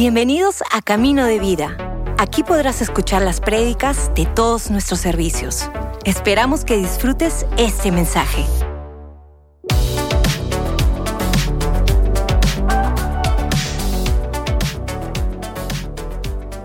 Bienvenidos a Camino de Vida. Aquí podrás escuchar las prédicas de todos nuestros servicios. Esperamos que disfrutes este mensaje.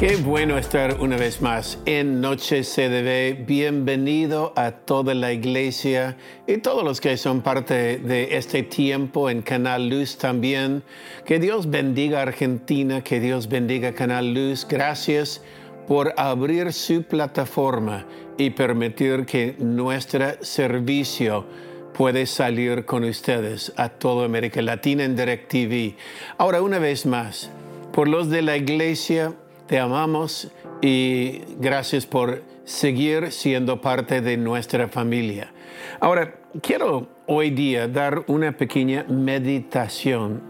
Qué bueno estar una vez más en Noche CDB. Bienvenido a toda la iglesia y todos los que son parte de este tiempo en Canal Luz también. Que Dios bendiga Argentina, que Dios bendiga Canal Luz. Gracias por abrir su plataforma y permitir que nuestro servicio puede salir con ustedes a toda América Latina en DirecTV. Ahora, una vez más, por los de la iglesia, te amamos y gracias por seguir siendo parte de nuestra familia. Ahora, quiero hoy día dar una pequeña meditación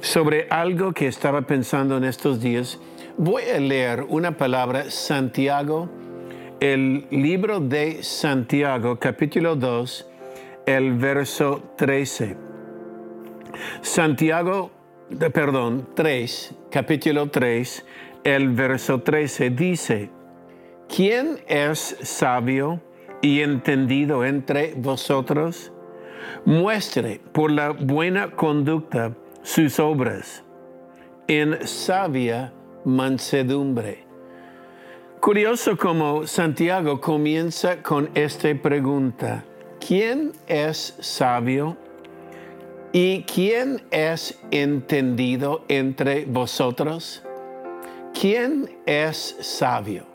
sobre algo que estaba pensando en estos días. Voy a leer una palabra, Santiago, el libro de Santiago, capítulo 2, el verso 13. Santiago, perdón, 3, capítulo 3, el verso 13 dice, ¿quién es sabio y entendido entre vosotros? Muestre por la buena conducta sus obras en sabia mansedumbre. Curioso como Santiago comienza con esta pregunta, ¿quién es sabio? ¿Y quién es entendido entre vosotros? ¿Quién es sabio?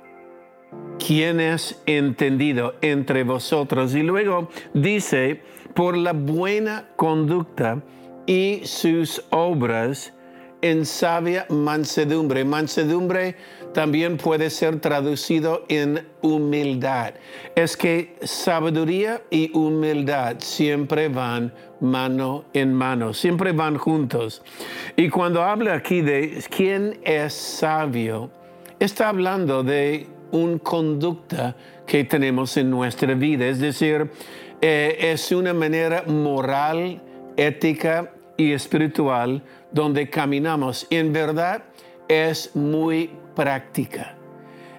¿Quién es entendido entre vosotros? Y luego dice, por la buena conducta y sus obras en sabia mansedumbre. Mansedumbre también puede ser traducido en humildad. Es que sabiduría y humildad siempre van mano en mano, siempre van juntos. Y cuando habla aquí de quién es sabio, está hablando de una conducta que tenemos en nuestra vida, es decir, eh, es una manera moral, ética y espiritual donde caminamos. En verdad es muy práctica.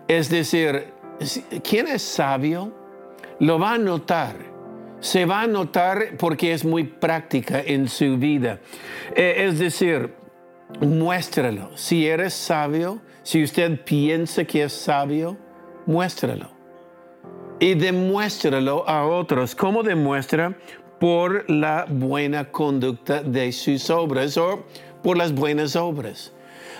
Es decir, quien es sabio lo va a notar. Se va a notar porque es muy práctica en su vida. Eh, es decir, muéstralo. Si eres sabio, si usted piensa que es sabio, muéstralo. Y demuéstralo a otros. ¿Cómo demuestra? Por la buena conducta de sus obras o por las buenas obras.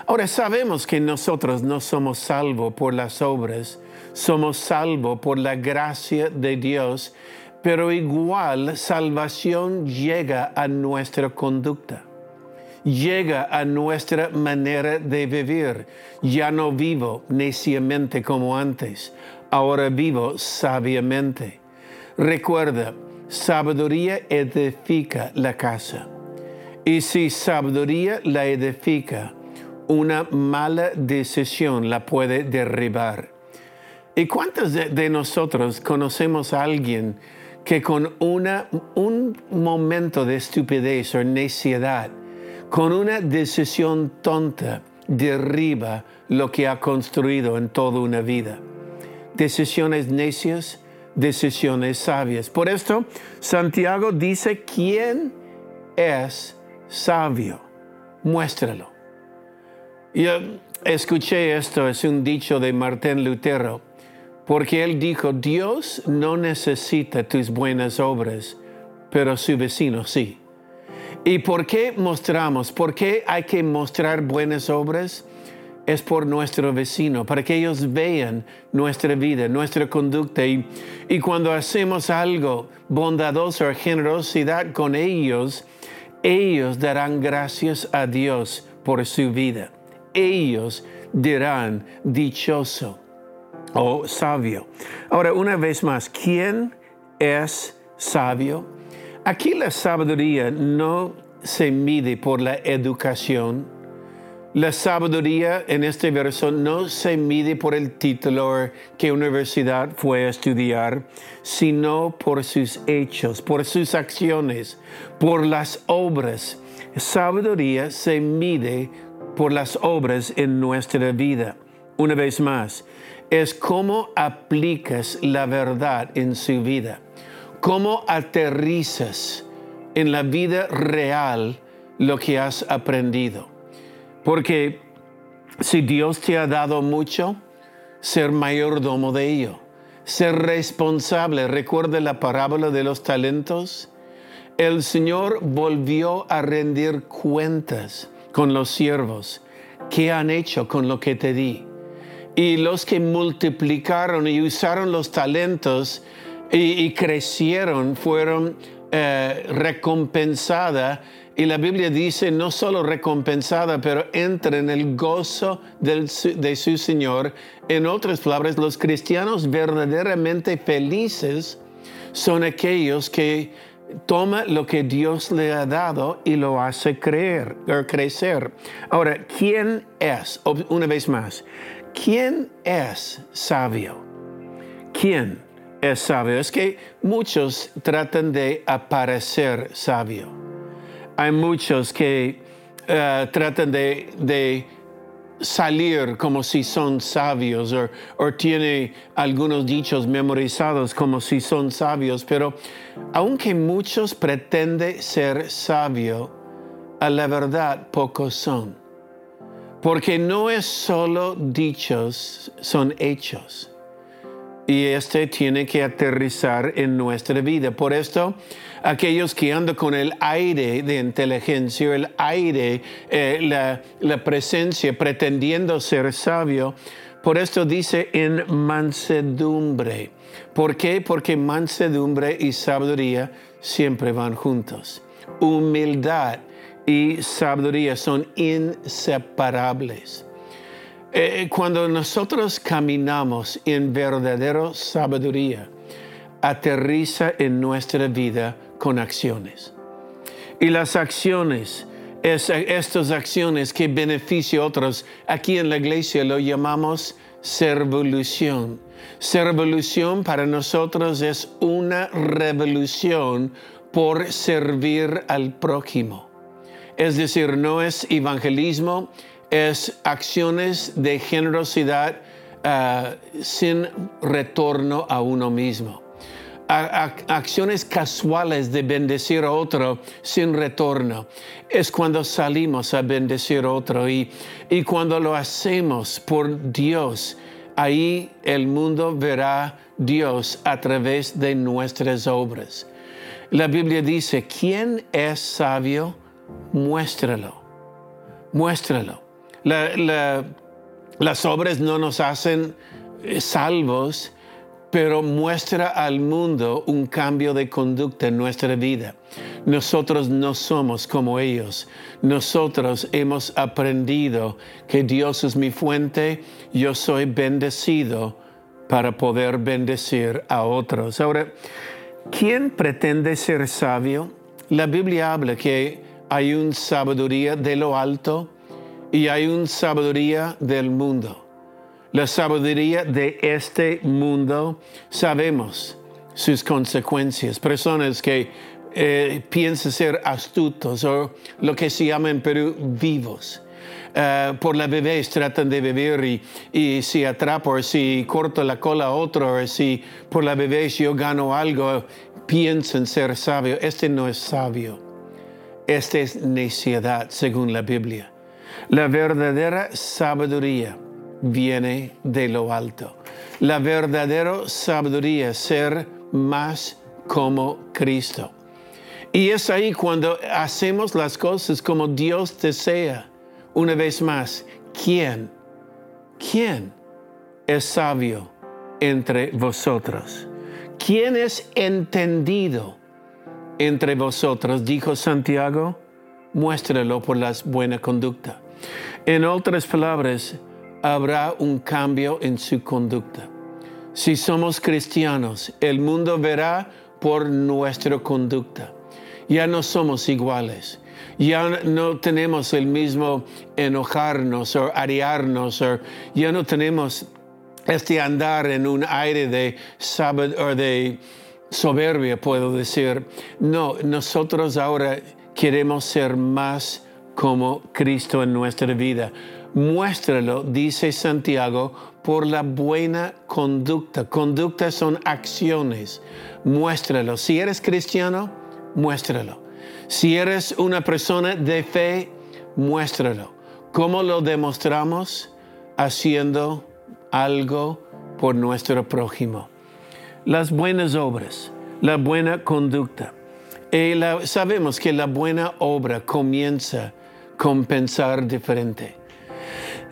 Ahora sabemos que nosotros no somos salvos por las obras, somos salvos por la gracia de Dios, pero igual salvación llega a nuestra conducta, llega a nuestra manera de vivir. Ya no vivo neciamente como antes, ahora vivo sabiamente. Recuerda, sabiduría edifica la casa. Y si sabiduría la edifica, una mala decisión la puede derribar. ¿Y cuántos de, nosotros conocemos a alguien que con una, un momento de estupidez o necedad, con una decisión tonta, derriba lo que ha construido en toda una vida? Decisiones necias, decisiones sabias. Por esto, Santiago dice, ¿quién es sabio? Muéstralo. Yo escuché esto, es un dicho de Martín Lutero, porque él dijo, Dios no necesita tus buenas obras, pero su vecino sí. ¿Y por qué mostramos? ¿Por qué hay que mostrar buenas obras? Es por nuestro vecino, para que ellos vean nuestra vida, nuestra conducta. Y, y cuando hacemos algo bondadoso o generosidad con ellos, ellos darán gracias a Dios por su vida ellos dirán dichoso o sabio. Ahora, una vez más, ¿quién es sabio? Aquí la sabiduría no se mide por la educación. La sabiduría en este verso no se mide por el título que universidad fue a estudiar, sino por sus hechos, por sus acciones, por las obras. Sabiduría se mide por las obras en nuestra vida. Una vez más, es cómo aplicas la verdad en su vida, cómo aterrizas en la vida real lo que has aprendido. Porque si Dios te ha dado mucho, ser mayordomo de ello, ser responsable. Recuerda la parábola de los talentos. El Señor volvió a rendir cuentas con los siervos. ¿Qué han hecho con lo que te di? Y los que multiplicaron y usaron los talentos y, crecieron fueron eh, recompensadas y la Biblia dice no solo recompensada, pero entra en el gozo de su Señor. En otras palabras, los cristianos verdaderamente felices son aquellos que toman lo que Dios le ha dado y lo hace creer crecer. Ahora, ¿quién es? Una vez más, ¿quién es sabio? ¿Quién es sabio? Es que muchos tratan de aparecer sabio hay muchos que eh, tratan de, salir como si son sabios o, o tiene algunos dichos memorizados como si son sabios, pero aunque muchos pretenden ser sabios, a la verdad pocos son. Porque no es solo dichos, son hechos. Y este tiene que aterrizar en nuestra vida. Por esto, aquellos que andan con el aire de inteligencia, el aire, eh, la, la presencia, pretendiendo ser sabio, por esto dice en mansedumbre. ¿Por qué? Porque mansedumbre y sabiduría siempre van juntos. Humildad y sabiduría son inseparables. Eh, cuando nosotros caminamos en verdadera sabiduría, aterriza en nuestra vida con acciones. Y las acciones, estas acciones que benefician a otros, aquí en la iglesia lo llamamos servolución. Servolución para nosotros es una revolución por servir al prójimo. Es decir, no es evangelismo, es acciones de generosidad ah, sin retorno a uno mismo acciones casuales de bendecir a otro sin retorno. Es cuando salimos a bendecir a otro y, y cuando lo hacemos por Dios, ahí el mundo verá Dios a través de nuestras obras. La Biblia dice, ¿quién es sabio? Muéstralo, muéstralo. Las obras no nos hacen eh, salvos, pero muestra al mundo un cambio de conducta en nuestra vida. Nosotros no somos como ellos. Nosotros hemos aprendido que Dios es mi fuente, yo soy bendecido para poder bendecir a otros. Ahora, ¿quién pretende ser sabio? La Biblia habla que hay una sabiduría de lo alto y hay una sabiduría del mundo la sabiduría de este mundo, sabemos sus consecuencias. Personas que eh, piensan ser astutos o lo que se llama en Perú vivos. Eh, por la bebés tratan de beber y, si atrapo o si corto la cola a otro si por la bebés yo gano algo, piensan ser sabio. Este no es sabio. Este es necedad según la Biblia. La verdadera sabiduría viene de lo alto. La verdadera sabiduría ser más como Cristo. Y es ahí cuando hacemos las cosas como Dios desea. Una vez más, ¿quién? ¿Quién es sabio entre vosotros? ¿Quién es entendido entre vosotros? Dijo Santiago, muéstralo por la buena conducta. En otras palabras, habrá un cambio en su conducta. Si somos cristianos, el mundo verá por nuestra conducta. Ya no somos iguales. Ya no tenemos el mismo enojarnos o arearnos, o ya no tenemos este andar en un aire de o de soberbia, puedo decir. No, nosotros ahora queremos ser más como Cristo en nuestra vida. Muéstralo, dice Santiago, por la buena conducta. Conducta son acciones. Muéstralo. Si eres cristiano, muéstralo. Si eres una persona de fe, muéstralo. ¿Cómo lo demostramos? Haciendo algo por nuestro prójimo. Las buenas obras, la buena conducta. Y sabemos que la buena obra comienza con pensar diferente.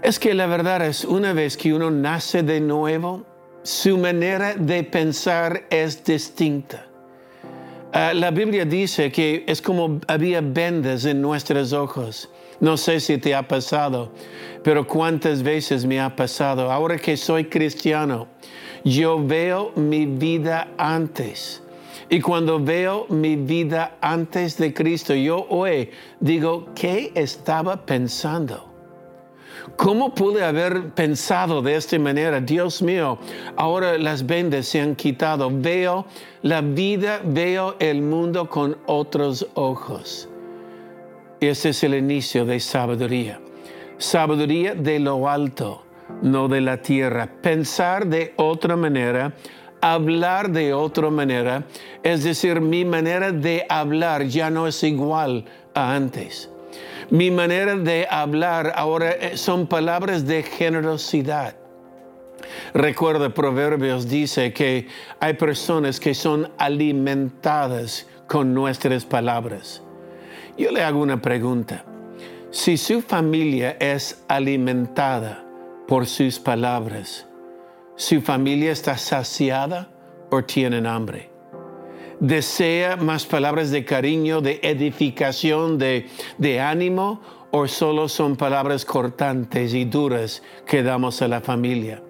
Es que la verdad es, una vez que uno nace de nuevo, su manera de pensar es distinta. Ah, la Biblia dice que es como había vendas en nuestros ojos. No sé si te ha pasado, pero cuántas veces me ha pasado. Ahora que soy cristiano, yo veo mi vida antes. Y cuando veo mi vida antes de Cristo, yo hoy digo, ¿qué estaba pensando? ¿Cómo pude haber pensado de esta manera? Dios mío, ahora las vendas se han quitado. Veo la vida, veo el mundo con otros ojos. Este es el inicio de sabiduría. Sabiduría de lo alto, no de la tierra. Pensar de otra manera, hablar de otra manera, es decir, mi manera de hablar ya no es igual a antes. Mi manera de hablar ahora eh, son palabras de generosidad. Recuerda, Proverbios dice que hay personas que son alimentadas con nuestras palabras. Yo le hago una pregunta. Si su familia es alimentada por sus palabras, ¿su familia está saciada o tienen hambre? desea más palabras de cariño, de edificación, de, ánimo, o solo son palabras cortantes y duras que damos a la familia.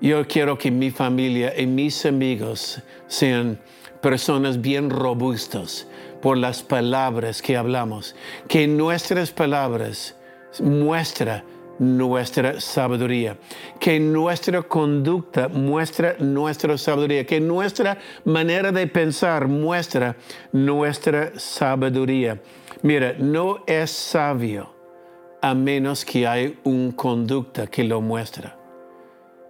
Yo quiero que mi familia y mis amigos sean personas bien robustos por las palabras que hablamos, que nuestras palabras muestran nuestra sabiduría, que nuestra conducta muestra nuestra sabiduría, que nuestra manera de pensar muestra nuestra sabiduría. Mira, no es sabio a menos que hay un conducta que lo muestra.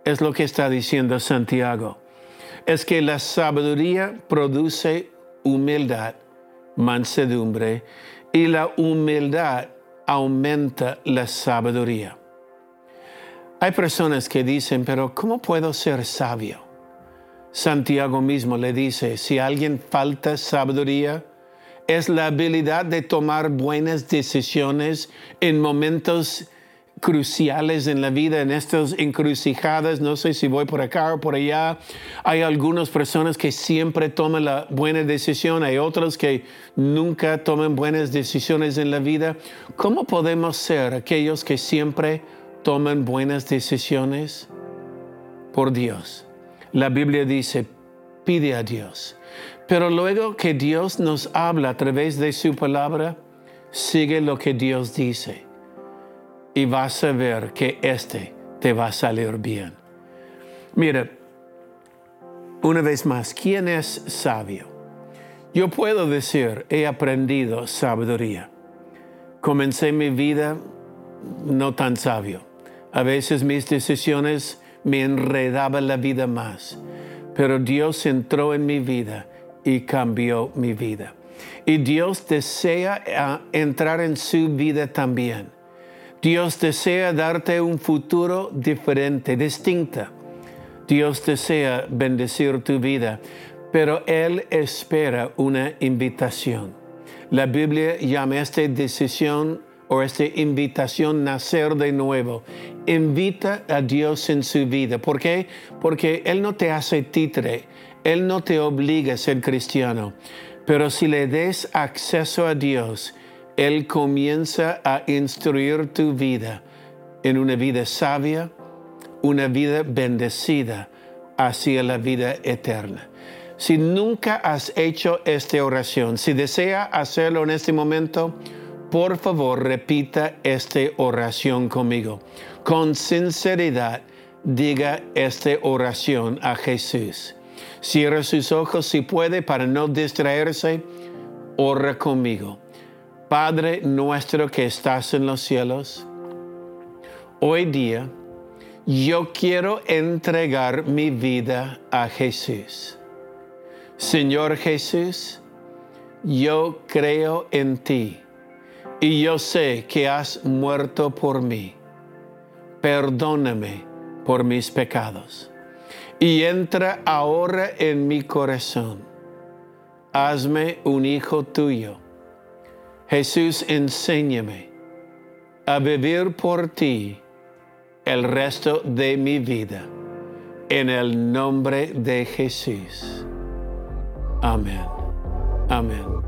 Es lo que está diciendo Santiago. Es que la sabiduría produce humildad, mansedumbre, y la humildad aumenta la sabiduría. Hay personas que dicen, pero ¿cómo puedo ser sabio? Santiago mismo le dice, si a alguien falta sabiduría, es la habilidad de tomar buenas decisiones en momentos cruciales en la vida, en estas encrucijadas, no sé si voy por acá o por allá. Hay algunas personas que siempre toman la buena decisión, hay otras que nunca toman buenas decisiones en la vida. ¿Cómo podemos ser aquellos que siempre toman buenas decisiones? Por Dios. La Biblia dice, pide a Dios. Pero luego que Dios nos habla a través de su palabra, sigue lo que Dios dice y vas a ver que este te va a salir bien. Mira, una vez más, ¿quién es sabio? Yo puedo decir, he aprendido sabiduría. Comencé mi vida no tan sabio. A veces mis decisiones me enredaban la vida más, pero Dios entró en mi vida y cambió mi vida. Y Dios desea ah, entrar en su vida también. Dios desea darte un futuro diferente, distinta. Dios desea bendecir tu vida, pero Él espera una invitación. La Biblia llama esta decisión o esta invitación nacer de nuevo. Invita a Dios en su vida. ¿Por qué? Porque Él no te hace titre, Él no te obliga a ser cristiano. Pero si le des acceso a Dios, él comienza a instruir tu vida en una vida sabia, una vida bendecida hacia la vida eterna. Si nunca has hecho esta oración, si desea hacerlo en este momento, por favor repita esta oración conmigo. Con sinceridad, diga esta oración a Jesús. Cierra sus ojos si puede para no distraerse. Ora conmigo. Padre nuestro que estás en los cielos, hoy día yo quiero entregar mi vida a Jesús. Señor Jesús, yo creo en ti y yo sé que has muerto por mí. Perdóname por mis pecados y entra ahora en mi corazón. Hazme un hijo tuyo. Jesús, enséñame a vivir por ti el resto de mi vida. En el nombre de Jesús. Amén. Amén.